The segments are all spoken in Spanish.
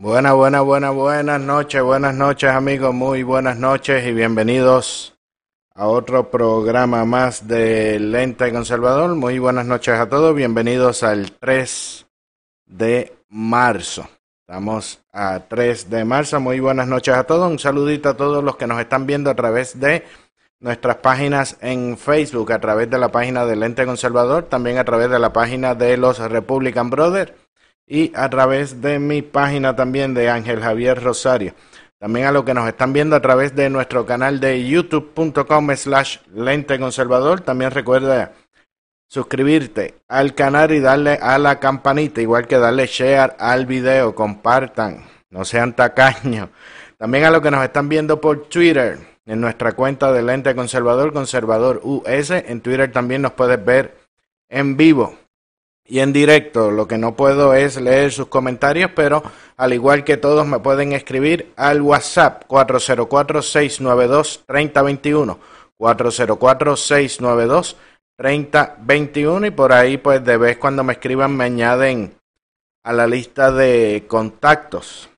Buenas, buenas, buenas, buenas noches, buenas noches amigos, muy buenas noches y bienvenidos a otro programa más de Lente Conservador. Muy buenas noches a todos, bienvenidos al 3 de marzo. Estamos a 3 de marzo, muy buenas noches a todos, un saludito a todos los que nos están viendo a través de nuestras páginas en Facebook, a través de la página del Lente Conservador, también a través de la página de los Republican Brothers y a través de mi página también de Ángel Javier Rosario. También a los que nos están viendo a través de nuestro canal de youtube.com slash lente conservador. También recuerda suscribirte al canal y darle a la campanita, igual que darle share al video, compartan, no sean tacaños. También a los que nos están viendo por Twitter, en nuestra cuenta de Lente Conservador, Conservador US. En Twitter también nos puedes ver en vivo y en directo. Lo que no puedo es leer sus comentarios, pero al igual que todos me pueden escribir al WhatsApp 404-692-3021. 404-692-3021 y por ahí pues de vez cuando me escriban me añaden a la lista de contactos.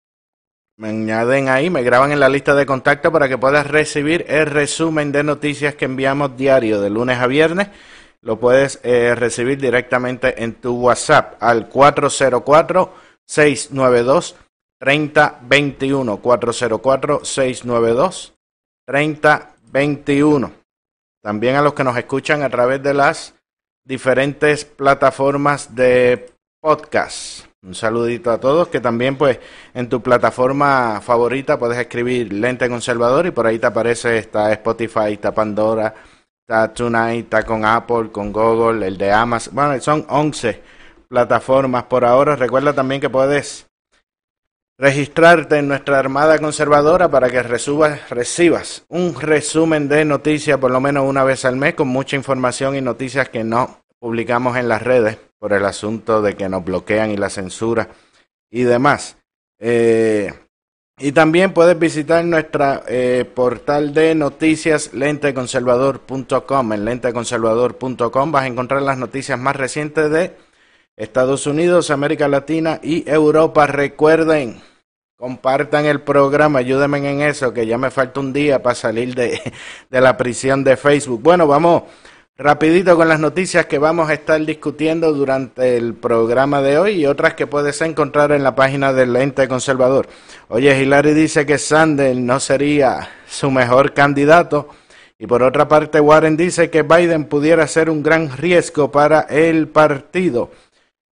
Me añaden ahí, me graban en la lista de contactos para que puedas recibir el resumen de noticias que enviamos diario de lunes a viernes lo puedes eh, recibir directamente en tu WhatsApp al 404-692-3021. 404-692-3021. También a los que nos escuchan a través de las diferentes plataformas de podcast. Un saludito a todos que también pues en tu plataforma favorita puedes escribir Lente Conservador y por ahí te aparece, está Spotify, está Pandora, Está Tonight, está con Apple, con Google, el de Amazon. Bueno, son 11 plataformas por ahora. Recuerda también que puedes registrarte en nuestra Armada Conservadora para que resubas, recibas un resumen de noticias por lo menos una vez al mes con mucha información y noticias que no publicamos en las redes por el asunto de que nos bloquean y la censura y demás. Eh, y también puedes visitar nuestra eh, portal de noticias lenteconservador.com. En lenteconservador.com vas a encontrar las noticias más recientes de Estados Unidos, América Latina y Europa. Recuerden, compartan el programa, ayúdenme en eso, que ya me falta un día para salir de, de la prisión de Facebook. Bueno, vamos Rapidito con las noticias que vamos a estar discutiendo durante el programa de hoy y otras que puedes encontrar en la página del ente conservador. Oye, Hillary dice que Sanders no sería su mejor candidato y por otra parte Warren dice que Biden pudiera ser un gran riesgo para el partido.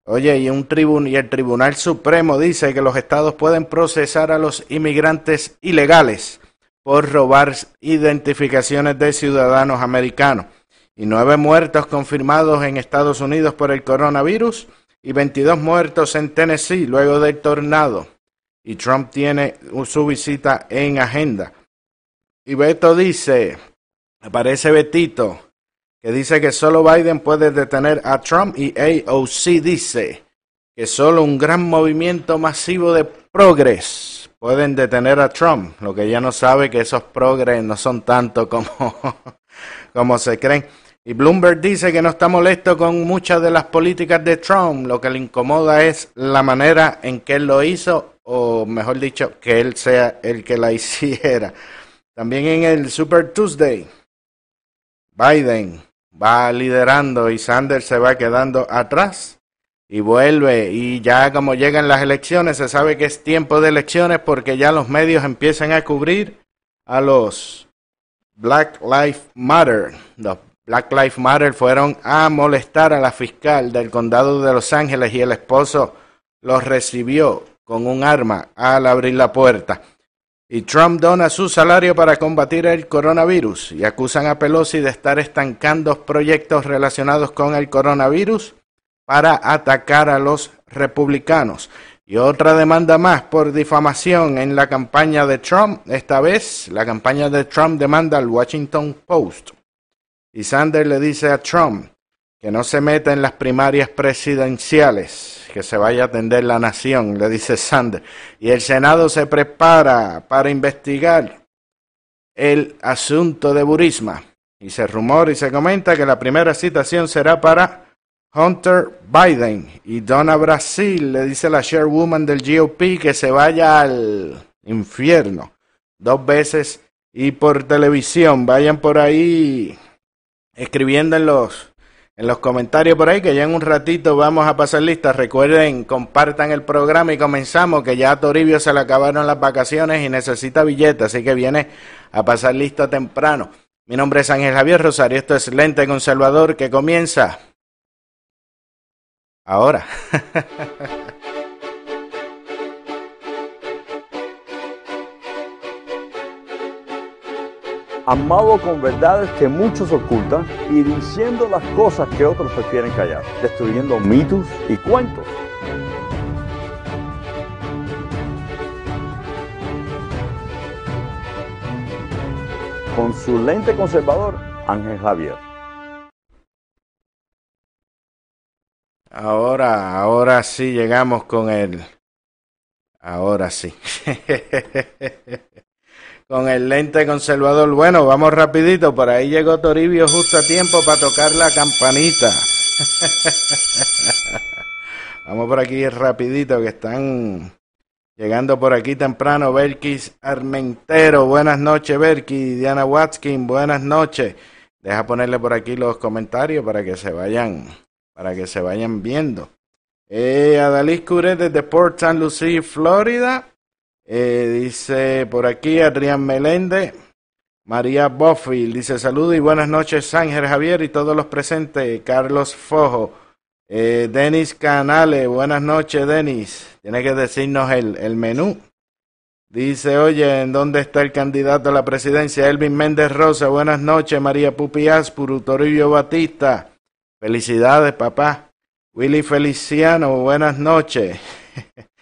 Oye, y, un tribun y el Tribunal Supremo dice que los estados pueden procesar a los inmigrantes ilegales por robar identificaciones de ciudadanos americanos y nueve muertos confirmados en Estados Unidos por el coronavirus y 22 muertos en Tennessee luego del tornado. Y Trump tiene su visita en agenda. Y Beto dice, aparece Betito, que dice que solo Biden puede detener a Trump y AOC dice que solo un gran movimiento masivo de progres pueden detener a Trump. Lo que ya no sabe que esos progres no son tanto como, como se creen. Y Bloomberg dice que no está molesto con muchas de las políticas de Trump, lo que le incomoda es la manera en que él lo hizo, o mejor dicho, que él sea el que la hiciera. También en el Super Tuesday, Biden va liderando y Sanders se va quedando atrás y vuelve y ya como llegan las elecciones se sabe que es tiempo de elecciones porque ya los medios empiezan a cubrir a los Black Lives Matter, Black Lives Matter fueron a molestar a la fiscal del condado de Los Ángeles y el esposo los recibió con un arma al abrir la puerta. Y Trump dona su salario para combatir el coronavirus y acusan a Pelosi de estar estancando proyectos relacionados con el coronavirus para atacar a los republicanos. Y otra demanda más por difamación en la campaña de Trump. Esta vez la campaña de Trump demanda al Washington Post. Y Sanders le dice a Trump que no se meta en las primarias presidenciales, que se vaya a atender la nación, le dice Sanders. Y el Senado se prepara para investigar el asunto de Burisma. Y se rumora y se comenta que la primera citación será para Hunter Biden y Donna Brasil le dice a la chairwoman del GOP que se vaya al infierno dos veces y por televisión. Vayan por ahí escribiendo en los en los comentarios por ahí que ya en un ratito vamos a pasar lista. Recuerden, compartan el programa y comenzamos que ya a Toribio se le acabaron las vacaciones y necesita billetes, así que viene a pasar lista temprano. Mi nombre es Ángel Javier Rosario, esto es Lente Conservador que comienza Ahora. Amado con verdades que muchos ocultan y diciendo las cosas que otros prefieren callar, destruyendo mitos y cuentos. Con su lente conservador, Ángel Javier. Ahora, ahora sí llegamos con el. Ahora sí. con el lente conservador. Bueno, vamos rapidito. Por ahí llegó Toribio justo a tiempo para tocar la campanita. vamos por aquí rapidito que están llegando por aquí temprano. Berkis Armentero. Buenas noches, Berkis. Diana Watkin. Buenas noches. Deja ponerle por aquí los comentarios para que se vayan para que se vayan viendo. Eh, Adalys Curet desde Port St. Lucie, Florida. Eh, dice por aquí Adrián Meléndez. María Boffield dice saludos y buenas noches Ángel Javier y todos los presentes. Carlos Fojo. Eh, Denis Canales, buenas noches Denis. Tiene que decirnos el, el menú. Dice, oye, ¿en dónde está el candidato a la presidencia? Elvin Méndez Rosa, buenas noches. María Pupi Aspuru, Batista. Felicidades, papá. Willy Feliciano, buenas noches.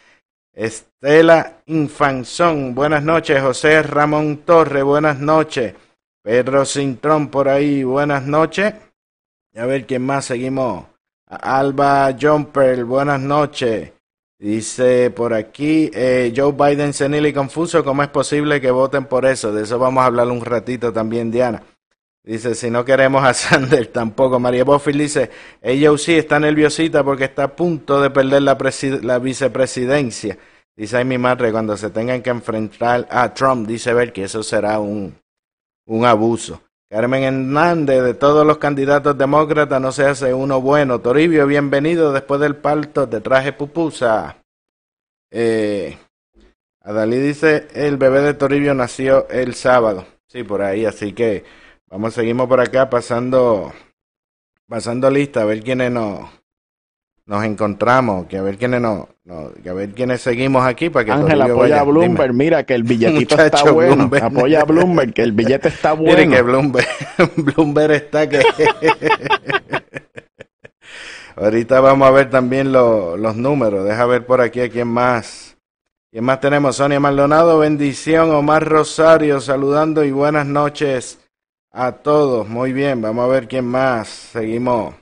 Estela Infanzón, buenas noches. José Ramón Torre, buenas noches. Pedro Cintrón por ahí, buenas noches. a ver quién más seguimos. Alba Jumper, buenas noches. Dice por aquí, eh, Joe Biden senil y confuso, ¿cómo es posible que voten por eso? De eso vamos a hablar un ratito también, Diana. Dice, si no queremos a Sanders tampoco. María Boffill dice, ella sí está nerviosita porque está a punto de perder la, vicepresidencia. Dice mi madre, cuando se tengan que enfrentar a Trump, dice ver que eso será un, un abuso. Carmen Hernández, de todos los candidatos demócratas, no se hace uno bueno. Toribio, bienvenido después del parto, de traje pupusa. Eh, Adalí dice, el bebé de Toribio nació el sábado. Sí, por ahí, así que Vamos, seguimos por acá pasando, pasando lista, a ver quiénes nos, nos encontramos, que a ver quiénes nos, que a ver quiénes seguimos aquí para que Ángel apoya a Bloomberg, mira que el billetito está bueno. Apoya a Bloomberg, que el billete está bueno. Miren que Bloomberg, Bloomberg está que Ahorita vamos a ver también los números. Deja ver por aquí a quién más. ¿Quién más tenemos? Sonia Maldonado, bendición. Omar Rosario, saludando y buenas noches a todos. Muy bien, vamos a ver quién más. Seguimos.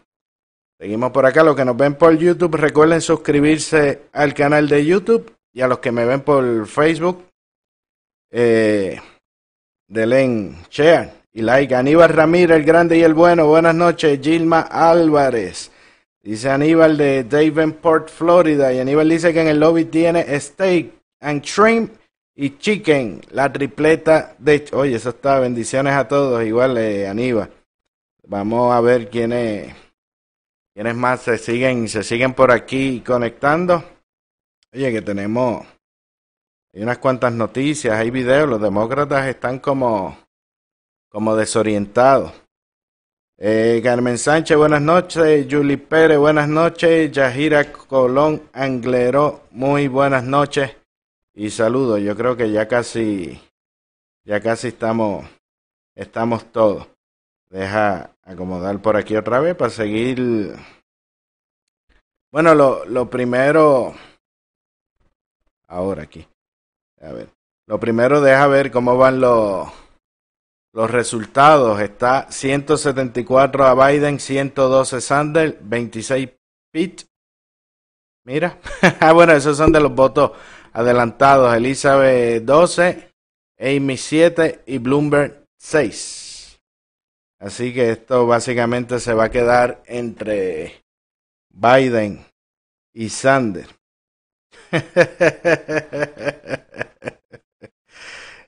Seguimos por acá. Los que nos ven por YouTube, recuerden suscribirse al canal de YouTube y a los que me ven por Facebook, eh, denle share y like. Aníbal Ramírez, el grande y el bueno. Buenas noches. Gilma Álvarez. Dice Aníbal de Davenport, Florida. Y Aníbal dice que en el lobby tiene steak and shrimp y Chicken, la tripleta de... Oye, eso está, bendiciones a todos, igual eh, Aníbal. Vamos a ver quiénes, quiénes más se siguen, se siguen por aquí conectando. Oye, que tenemos hay unas cuantas noticias, hay videos, los demócratas están como, como desorientados. Eh, Carmen Sánchez, buenas noches. Julie Pérez, buenas noches. Yajira Colón Anglero, muy buenas noches y saludos. Yo creo que ya casi, ya casi estamos, estamos todos. Deja acomodar por aquí otra vez para seguir. Bueno, lo, lo primero, ahora aquí. A ver. Lo primero, deja ver cómo van los, los resultados. Está 174 a Biden, 112 Sanders, 26 Pitt. Mira. ah, bueno, esos son de los votos adelantados. Elizabeth 12, Amy 7 y Bloomberg 6. Así que esto básicamente se va a quedar entre Biden y Sanders.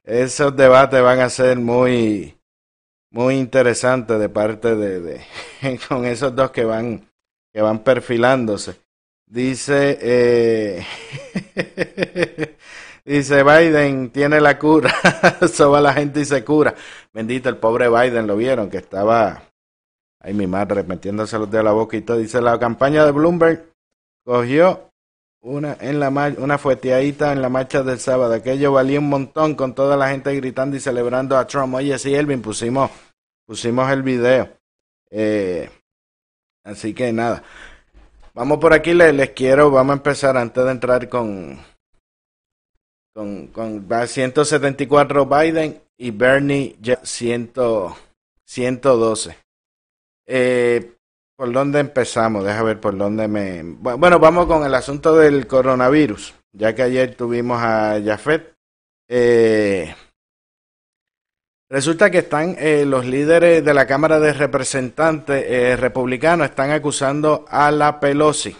Esos debates van a ser muy, muy interesantes de parte de, de con esos dos que van, que van perfilándose. Dice, eh, dice Biden tiene la cura, va la gente y se cura. Bendito el pobre Biden, lo vieron que estaba, ay mi madre, metiéndose los la boca y todo. Dice la campaña de Bloomberg cogió una en la una fueteadita en la marcha del sábado. Aquello valía un montón con toda la gente gritando y celebrando a Trump. Oye, sí, Elvin, pusimos, pusimos el video. Eh, así que nada. Vamos por aquí, les, quiero, vamos a empezar antes de entrar con, con, con 174 Biden y Bernie 100, 112. Eh, ¿Por dónde empezamos? Deja ver por dónde me... Bueno, vamos con el asunto del coronavirus, ya que ayer tuvimos a Jafet. Eh, resulta que están eh, los líderes de la Cámara de Representantes eh, republicanos están acusando a la Pelosi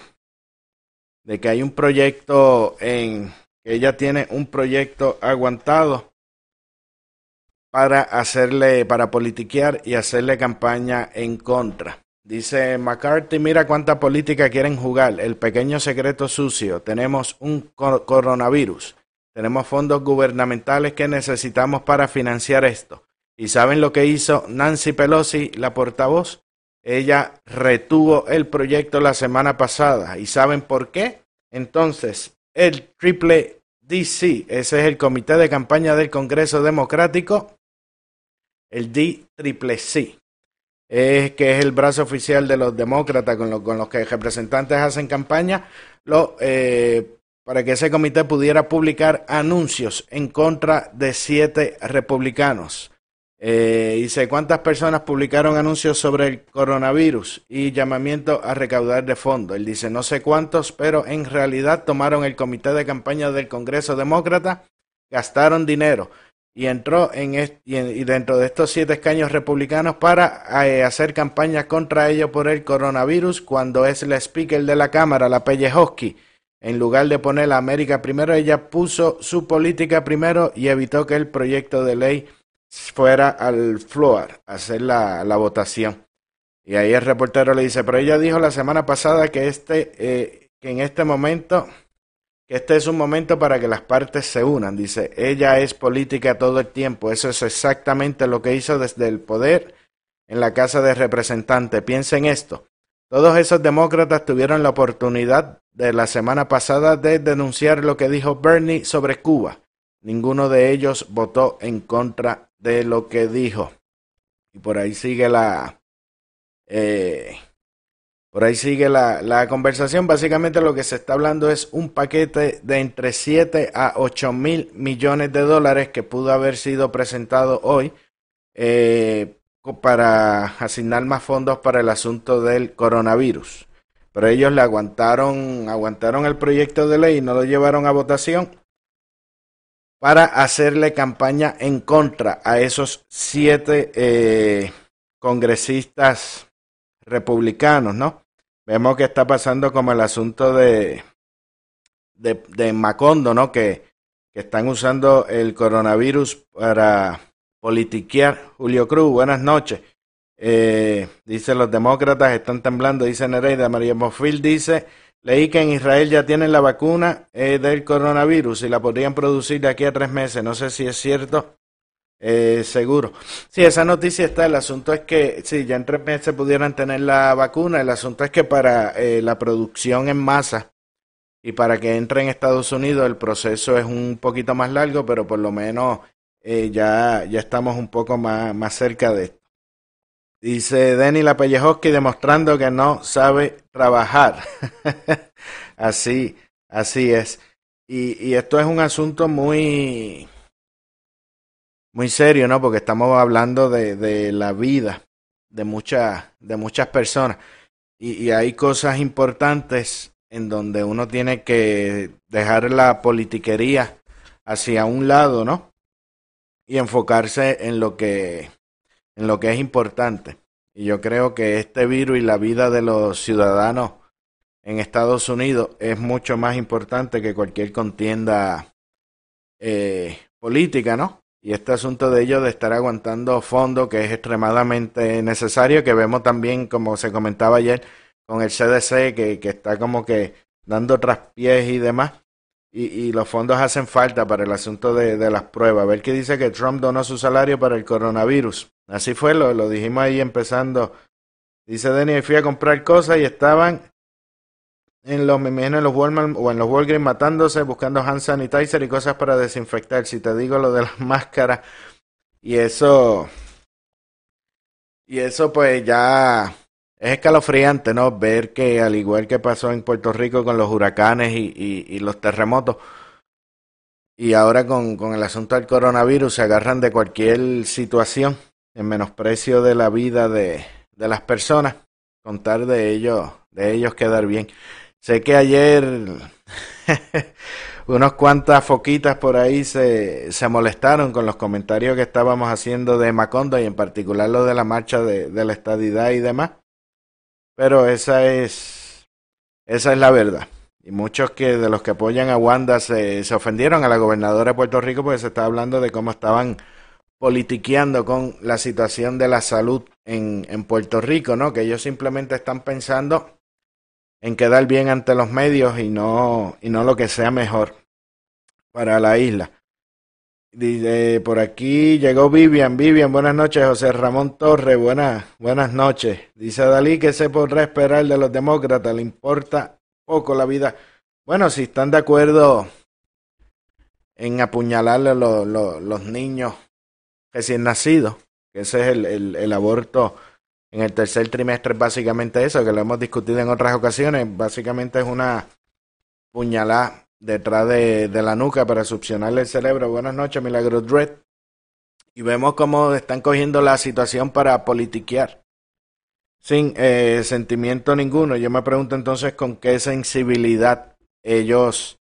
de que hay un proyecto en que ella tiene un proyecto aguantado para hacerle para politiquear y hacerle campaña en contra. Dice McCarthy, mira cuánta política quieren jugar. El pequeño secreto sucio. Tenemos un coronavirus. Tenemos fondos gubernamentales que necesitamos para financiar esto. ¿Y saben lo que hizo Nancy Pelosi, la portavoz? Ella retuvo el proyecto la semana pasada. ¿Y saben por qué? Entonces, el triple DC, ese es el comité de campaña del Congreso Democrático, el D triple C es que es el brazo oficial de los demócratas con, los que representantes hacen campaña, lo, eh, para que ese comité pudiera publicar anuncios en contra de siete republicanos. Eh, dice cuántas personas publicaron anuncios sobre el coronavirus y llamamiento a recaudar de fondos. Él dice no sé cuántos, pero en realidad tomaron el comité de campaña del Congreso Demócrata, gastaron dinero y entró en, y, dentro de estos siete escaños republicanos para eh, hacer campaña contra ellos por el coronavirus cuando es la speaker de la Cámara, la Pellejoski. En lugar de poner la América primero, ella puso su política primero y evitó que el proyecto de ley fuera al floor, a hacer la, la votación. Y ahí el reportero le dice, pero ella dijo la semana pasada que, este, eh, que en este momento este es un momento para que las partes se unan. Dice, ella es política todo el tiempo. Eso es exactamente lo que hizo desde el poder en la Casa de Representantes. Piensen esto. Todos esos demócratas tuvieron la oportunidad de la semana pasada de denunciar lo que dijo Bernie sobre Cuba. Ninguno de ellos votó en contra de lo que dijo. Y por ahí sigue la... Eh, por ahí sigue la, la, conversación. Básicamente lo que se está hablando es un paquete de entre 7 a 8 mil millones de dólares que pudo haber sido presentado hoy eh, para asignar más fondos para el asunto del coronavirus. Pero ellos le aguantaron, aguantaron el proyecto de ley y no lo llevaron a votación para hacerle campaña en contra a esos siete eh, congresistas republicanos, ¿no? Vemos que está pasando como el asunto de, de, Macondo, ¿no? Que, que están usando el coronavirus para politiquear. Julio Cruz, buenas noches. Eh, dice los demócratas están temblando, dice Nereida. María Mofil dice, leí que en Israel ya tienen la vacuna eh, del coronavirus y la podrían producir de aquí a tres meses. No sé si es cierto. Eh, seguro. Sí, esa noticia está. El asunto es que, sí, ya en tres meses pudieran tener la vacuna. El asunto es que para eh, la producción en masa y para que entre en Estados Unidos el proceso es un poquito más largo, pero por lo menos eh, ya, ya estamos un poco más, más cerca de esto. Dice Denny Lapellejoski demostrando que no sabe trabajar. así, así es. Y, esto es un asunto muy, muy serio, ¿no? Porque estamos hablando de, de la vida de, muchas de muchas personas. Y, y hay cosas importantes en donde uno tiene que dejar la politiquería hacia un lado, ¿no? Y enfocarse en lo que en lo que es importante. Y yo creo que este virus y la vida de los ciudadanos en Estados Unidos es mucho más importante que cualquier contienda eh, política, ¿no? Y este asunto de ellos de estar aguantando fondos, que es extremadamente necesario, que vemos también, como se comentaba ayer, con el CDC, que, que está como que dando traspiés y demás. Y, y, los fondos hacen falta para el asunto de, de las pruebas. A ver qué dice que Trump donó su salario para el coronavirus. Así fue, lo, lo dijimos ahí empezando. Dice Denny, fui a comprar cosas y estaban en los, en los Walmart o en los Walgreens matándose, buscando hand sanitizer y cosas para desinfectar. Si te digo lo de las máscaras y eso, y eso pues ya es escalofriante, ¿no? Ver que al igual que pasó en Puerto Rico con los huracanes y, y, y los terremotos, y ahora con, con el asunto del coronavirus se agarran de cualquier situación en menosprecio de la vida de, de las personas, contar de ellos, de ellos quedar bien. Sé que ayer unos cuantas foquitas por ahí se, se molestaron con los comentarios que estábamos haciendo de Macondo y en particular lo de la marcha de, de la estadidad y demás. Pero esa es, esa es la verdad. Y muchos que de los que apoyan a Wanda se, se ofendieron a la gobernadora de Puerto Rico porque se está hablando de cómo estaban politiqueando con la situación de la salud en, en Puerto Rico, ¿no? Que ellos simplemente están pensando en quedar bien ante los medios y no, y no lo que sea mejor para la isla. Dice, por aquí llegó Vivian. Vivian, buenas noches. José Ramón Torres, buenas, buenas noches. Dice Dalí que se podrá esperar de los demócratas, le importa poco la vida. Bueno, si están de acuerdo en apuñalarle a los, niños recién nacidos, que ese es el, el, el aborto en el tercer trimestre es básicamente eso, que lo hemos discutido en otras ocasiones. Básicamente es una puñalada detrás de, de la nuca para succionarle el cerebro. Buenas noches, Milagro Dread. Y vemos cómo están cogiendo la situación para politiquear. Sin eh, sentimiento ninguno. Yo me pregunto entonces con qué sensibilidad ellos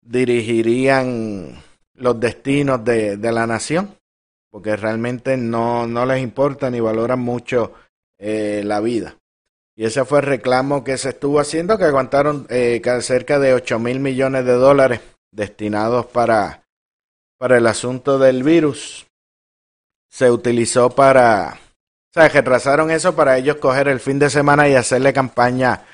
dirigirían los destinos de, de la nación porque realmente no, no les importa ni valoran mucho eh, la vida. Y ese fue el reclamo que se estuvo haciendo, que aguantaron eh, cerca de 8 mil millones de dólares destinados para, para el asunto del virus. Se utilizó para, o sea, retrasaron eso para ellos coger el fin de semana y hacerle campaña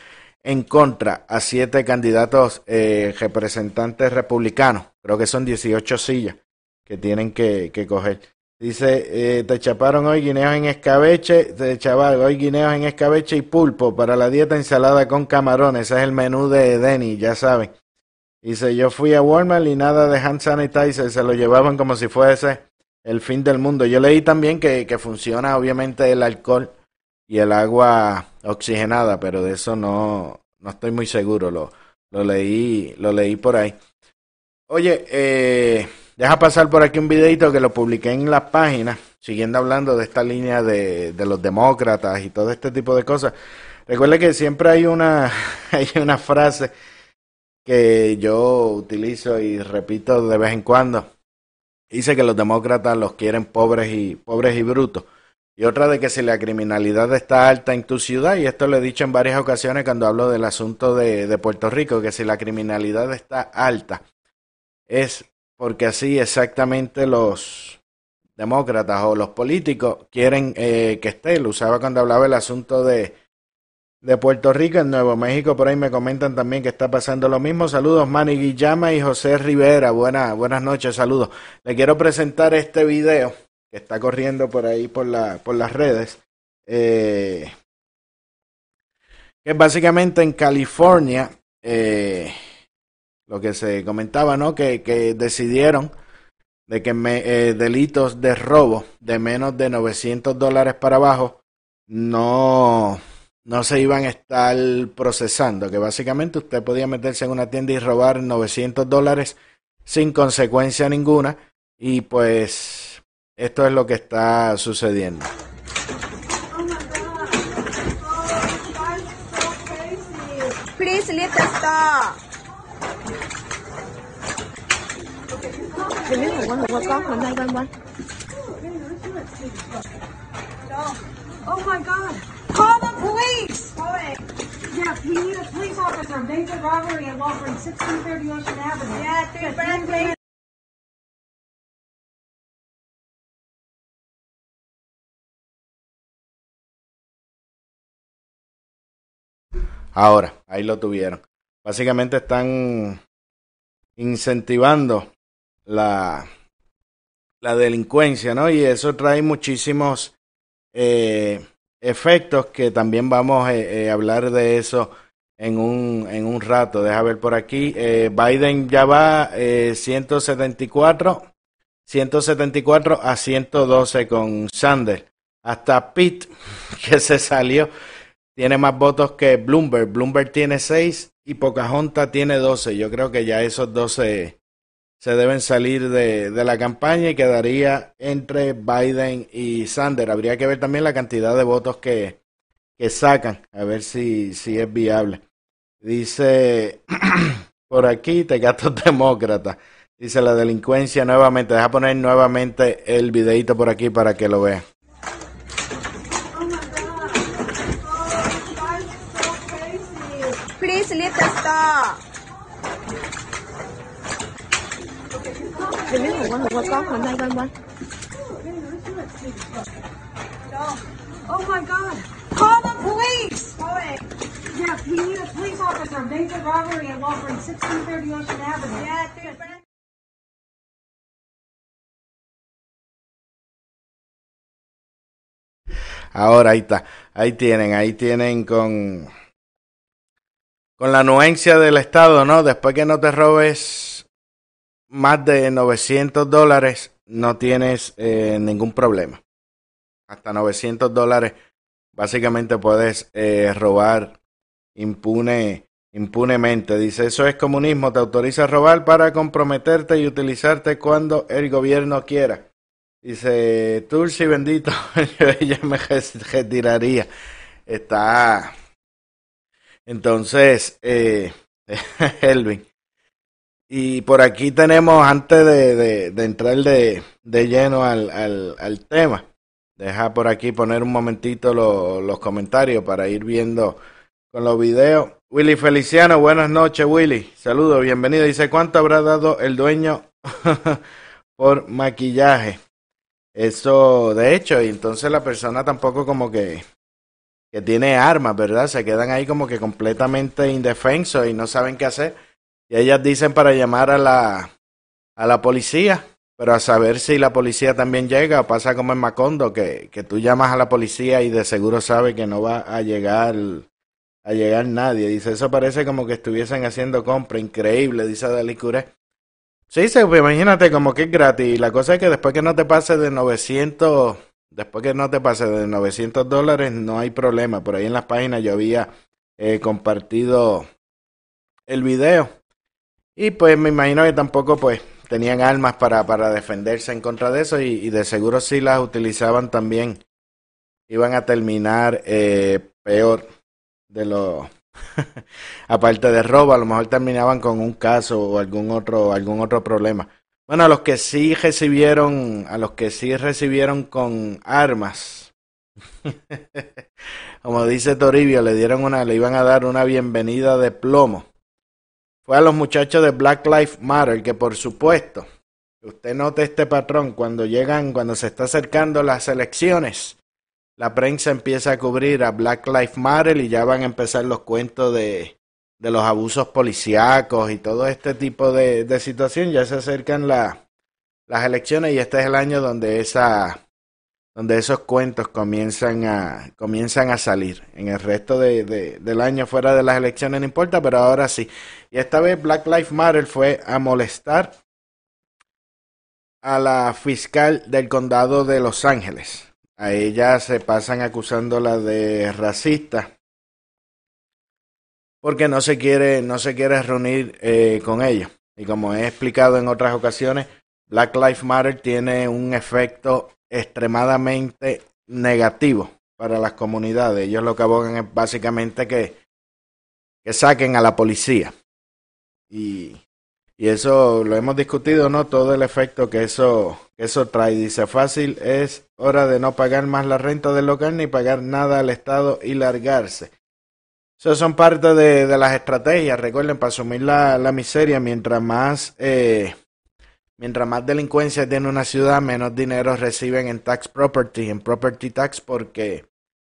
en contra a siete candidatos eh, representantes republicanos. Creo que son 18 sillas que tienen que, que coger. Dice, eh, te chaparon hoy guineos en escabeche, te chaval, hoy guineos en escabeche y pulpo para la dieta ensalada con camarones. Ese es el menú de Denny, ya saben. Dice, yo fui a Walmart y nada de hand sanitizer, se lo llevaban como si fuese el fin del mundo. Yo leí también que, que funciona obviamente el alcohol y el agua oxigenada, pero de eso no, no estoy muy seguro. Lo, lo leí, lo leí por ahí. Oye, eh, Deja pasar por aquí un videito que lo publiqué en la página, siguiendo hablando de esta línea de, de los demócratas y todo este tipo de cosas. Recuerde que siempre hay una, hay una frase que yo utilizo y repito de vez en cuando. Dice que los demócratas los quieren pobres y pobres y brutos. Y otra de que si la criminalidad está alta en tu ciudad, y esto lo he dicho en varias ocasiones cuando hablo del asunto de, de Puerto Rico, que si la criminalidad está alta, es porque así exactamente los demócratas o los políticos quieren eh, que esté. Lo usaba cuando hablaba el asunto de, de Puerto Rico, en Nuevo México, por ahí me comentan también que está pasando lo mismo. Saludos, Manny Guillama y José Rivera. Buena, buenas noches, saludos. Le quiero presentar este video que está corriendo por ahí por, la, por las redes. Eh, que básicamente en California. Eh, lo que se comentaba, ¿no? Que, que decidieron de que eh, delitos de robo de menos de 900 dólares para abajo no, no se iban a estar procesando, que básicamente usted podía meterse en una tienda y robar 900 dólares sin consecuencia ninguna y pues esto es lo que está sucediendo. Please let us stop. Oh my God! Call the police! Yes, we need a police officer. Major robbery at Walgreens, 1630 Ocean Avenue. Yeah, Ahora, ahí lo tuvieron. Básicamente están incentivando la, la delincuencia, ¿no? Y eso trae muchísimos eh, efectos que también vamos a eh, eh, hablar de eso en un, en un rato. Deja ver por aquí. Biden ya va 174, 174 a 112 con Sanders. Hasta Pitt, que se salió, tiene más votos que Bloomberg. Bloomberg tiene 6 y Pocahontas tiene 12. Yo creo que ya esos 12 se deben salir de, de, la campaña y quedaría entre Biden y Sanders. Habría que ver también la cantidad de votos que, que sacan, a ver si, si es viable. Dice por aquí, te gato demócrata. Dice la delincuencia nuevamente. Deja poner nuevamente el videito por aquí para que lo vean. Please let us stop. My God! Call the police! Yes, we need a police officer. Major robbery at Walgreens, 1630 Ocean Avenue. Yeah, Ahora ahí está, ahí tienen, ahí tienen con con la anuencia del Estado, ¿no? Después que no te robes más de 900 dólares no tienes eh, ningún problema. Hasta 900 dólares básicamente puedes eh, robar impune, impunemente. Dice, eso es comunismo, te autoriza a robar para comprometerte y utilizarte cuando el gobierno quiera. Dice, Tulsi bendito, ella me retiraría. Está... Entonces, eh, Elvin, y por aquí tenemos, antes de, de, entrar de, de lleno al, al, tema, deja por aquí poner un momentito los comentarios para ir viendo con los videos. Willy Feliciano, buenas noches Willy, saludos, bienvenido. Dice, ¿cuánto habrá dado el dueño por maquillaje? Eso, de hecho, y entonces la persona tampoco como que, que tiene armas, ¿verdad? Se quedan ahí como que completamente indefensos y no saben qué hacer y ellas dicen para llamar a la, a la policía, pero a saber si la policía también llega pasa como en Macondo, que, que tú llamas a la policía y de seguro sabe que no va a llegar a llegar nadie. Dice, eso parece como que estuviesen haciendo compra. Increíble, dice Dalí Curé. Sí, se, pues, imagínate como que es gratis. La cosa es que después que no te pase de 900, después que no te pase de 900 dólares, no hay problema. Por ahí en las páginas yo había eh, compartido el video. Y pues me imagino que tampoco pues tenían armas para, para defenderse en contra de eso y, de seguro si las utilizaban también. Iban a terminar eh, peor de lo aparte de robo a lo mejor terminaban con un caso o algún otro algún otro problema. Bueno a los que sí recibieron a los que sí recibieron con armas como dice Toribio le dieron una le iban a dar una bienvenida de plomo fue a los muchachos de Black Lives Matter, que por supuesto, usted note este patrón, cuando llegan, cuando se está acercando las elecciones, la prensa empieza a cubrir a Black Lives Matter y ya van a empezar los cuentos de, de los abusos policíacos y todo este tipo de, de situación. Ya se acercan la, las elecciones y este es el año donde esa donde esos cuentos comienzan a, comienzan a salir. En el resto de, del año fuera de las elecciones no importa, pero ahora sí. Y esta vez Black Lives Matter fue a molestar a la fiscal del condado de Los Ángeles. A ella se pasan acusándola de racista porque no se quiere, no se quiere reunir eh, con ellos. Y como he explicado en otras ocasiones, Black Lives Matter tiene un efecto extremadamente negativo para las comunidades. Ellos lo que abogan es básicamente que, que saquen a la policía. Y, y eso lo hemos discutido, ¿no? Todo el efecto que eso, que eso trae. Dice, fácil es hora de no pagar más la renta del local ni pagar nada al Estado y largarse. Eso son parte de, de las estrategias. Recuerden, para asumir la, la miseria, mientras más, eh, mientras más delincuencia tiene una ciudad, menos dinero reciben en tax property, en property tax, porque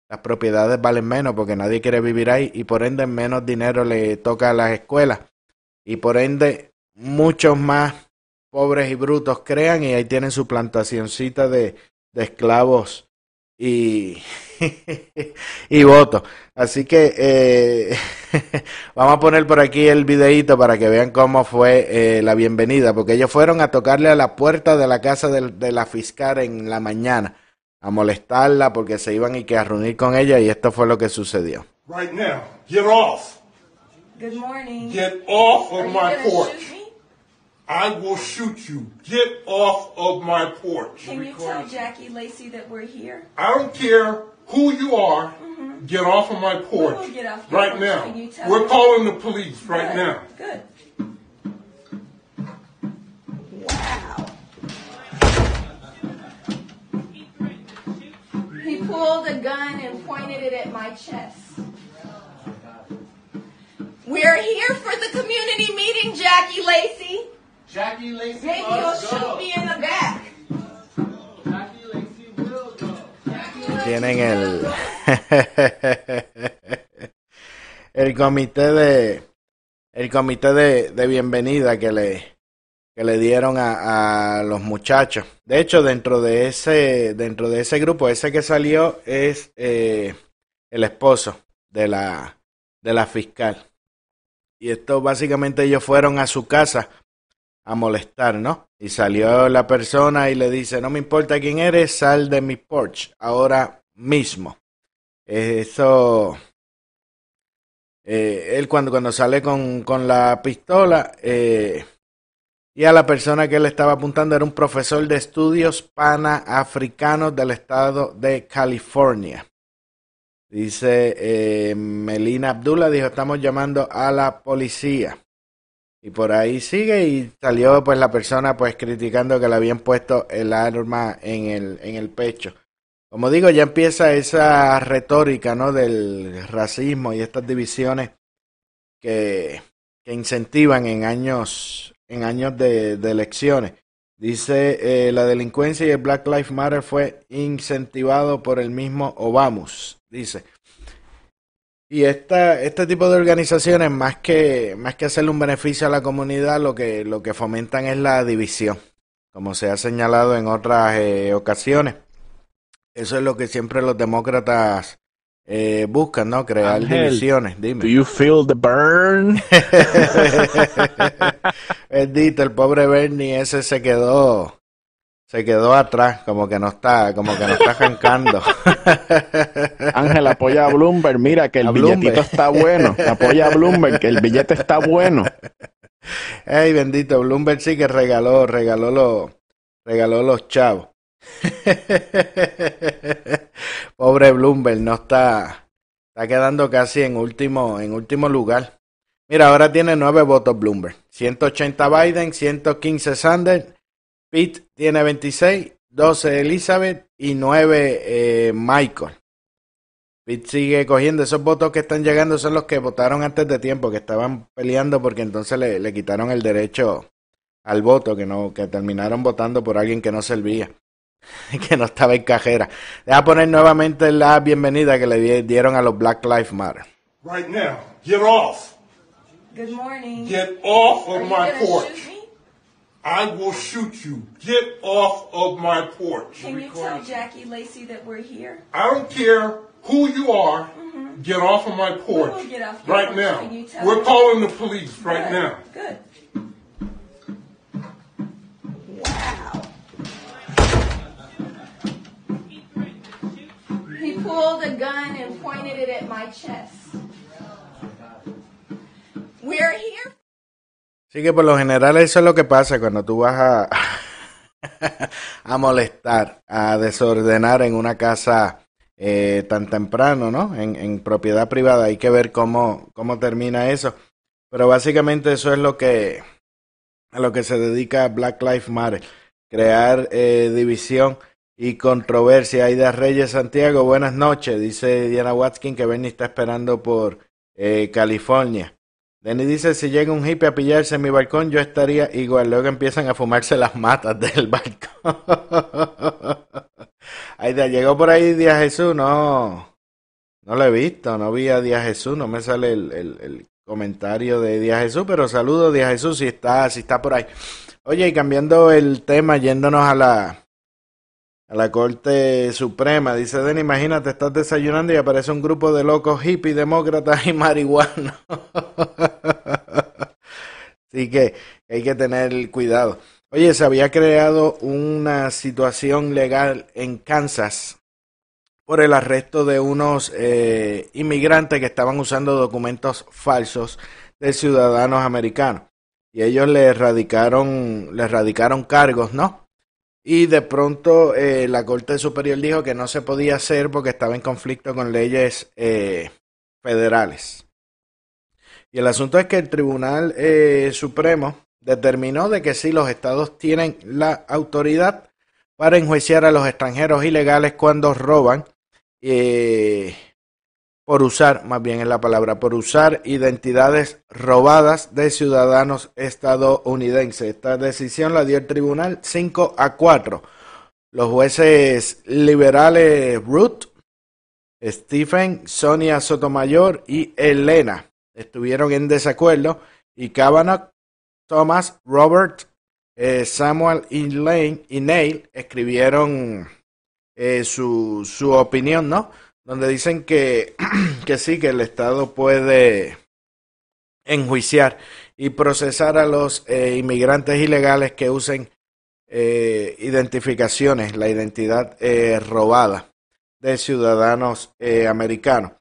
las propiedades valen menos, porque nadie quiere vivir ahí y por ende menos dinero le toca a las escuelas. Y por ende muchos más pobres y brutos crean y ahí tienen su plantacioncita de, de esclavos y, y votos. Así que eh, vamos a poner por aquí el videito para que vean cómo fue eh, la bienvenida, porque ellos fueron a tocarle a la puerta de la casa de, de, la fiscal en la mañana, a molestarla porque se iban y que a reunir con ella y esto fue lo que sucedió. Right now, get off. Good morning. Get off of my porch. I will shoot you. Get off of my porch. Can you tell Jackie Lacey that we're here? I don't care who you are. Mm-hmm. Get off of my porch off right porch. now. We're calling the police right Good. now. Good. Wow. He pulled a gun and pointed it at my chest. We're here for the community meeting, Jackie Lacey. Jackie Lacey Maybe you'll shoot me in the back. Jackie Lacey will go. Tienen el el comité de el comité de, de bienvenida que le que le dieron a, a, los muchachos. De hecho, dentro de ese dentro de ese grupo, ese que salió es eh, el esposo de la de la fiscal. Y esto básicamente ellos fueron a su casa a molestar, ¿no? Y salió la persona y le dice, no me importa quién eres, sal de mi porch ahora mismo. Eso, eh, él cuando, cuando sale con, con la pistola, eh, y a la persona que él estaba apuntando era un profesor de estudios panafricanos del estado de California. Dice eh, Melina Abdullah, dijo, estamos llamando a la policía. Y por ahí sigue y salió pues la persona pues criticando que le habían puesto el arma en el, en el pecho. Como digo, ya empieza esa retórica ¿no? del racismo y estas divisiones que, que incentivan en años, en años de, de elecciones. Dice, eh, la delincuencia y el Black Lives Matter fue incentivado por el mismo Obama. Dice, y esta, este tipo de organizaciones, más que, más que hacerle un beneficio a la comunidad, lo que, lo que fomentan es la división, como se ha señalado en otras eh, ocasiones. Eso es lo que siempre los demócratas eh, buscan, ¿no? Crear divisiones. Dime. Do you feel the burn? Bendito, el pobre Bernie ese se quedó se quedó atrás, como que no está, como que no está arrancando. Ángel, apoya a Bloomberg, mira que el A billetito Bloomberg. está bueno. Apoya a Bloomberg, que el billete está bueno. Ay, bendito, Bloomberg sí que regaló, regaló los, regaló los chavos. Pobre Bloomberg, no está, está quedando casi en último, en último lugar. Mira, ahora tiene nueve votos Bloomberg. 180 Biden, 115 Sanders, Pete tiene 26, 12 Elizabeth y 9 eh, Michael. Pete sigue cogiendo esos votos que están llegando, son los que votaron antes de tiempo, que estaban peleando porque entonces le, le quitaron el derecho al voto, que no, que terminaron votando por alguien que no servía, que no estaba en cajera. Deja poner nuevamente la bienvenida que le di- dieron a los Black Lives Matter. Right now, get off. Good morning. Get off of my porch. I will shoot you. Get off of my porch. Can you tell Jackie Lacey that we're here? I don't care who you are. Mm-hmm. Get off of my porch off right porch. now. Can you tell We're calling the police right Good. now. Good. Wow. He pulled a gun and pointed it at my chest. We're here. Sí que por lo general eso es lo que pasa cuando tú vas a, a molestar, a desordenar en una casa eh, tan temprano, ¿no? En, propiedad privada. Hay que ver cómo, cómo termina eso. Pero básicamente eso es lo que a lo que se dedica Black Lives Matter, crear eh, división y controversia. Aida Reyes Santiago, buenas noches. Dice Diana Watkin que Bernie está esperando por eh, California. Denny dice, si llega un hippie a pillarse en mi balcón, yo estaría igual. Luego empiezan a fumarse las matas del balcón. Aida, llegó por ahí Díaz Jesús, no, no lo he visto, no vi a Díaz Jesús, no me sale el, el, el comentario de Díaz Jesús, pero saludo Díaz Jesús si está, si está por ahí. Oye, y cambiando el tema, yéndonos a la a la Corte Suprema, dice Den, imagínate, estás desayunando y aparece un grupo de locos hippies, demócratas y marihuanos. Así que hay que tener cuidado. Oye, se había creado una situación legal en Kansas por el arresto de unos eh, inmigrantes que estaban usando documentos falsos de ciudadanos americanos. Y ellos le radicaron, le radicaron cargos, ¿no? Y de pronto eh, la Corte Superior dijo que no se podía hacer porque estaba en conflicto con leyes eh, federales. Y el asunto es que el Tribunal Supremo determinó de que sí los estados tienen la autoridad para enjuiciar a los extranjeros ilegales cuando roban, eh, por usar, más bien es la palabra, por usar identidades robadas de ciudadanos estadounidenses. Esta decisión la dio el tribunal 5 a 4. Los jueces liberales Ruth, Stephen, Sonia Sotomayor y Elena estuvieron en desacuerdo y Kavanaugh Thomas, Robert, eh, Samuel y, Lane, y Neil escribieron eh, su, su opinión, ¿no? Donde dicen que, que sí, que el Estado puede enjuiciar y procesar a los eh, inmigrantes ilegales que usen identificaciones, la identidad robada de ciudadanos americanos.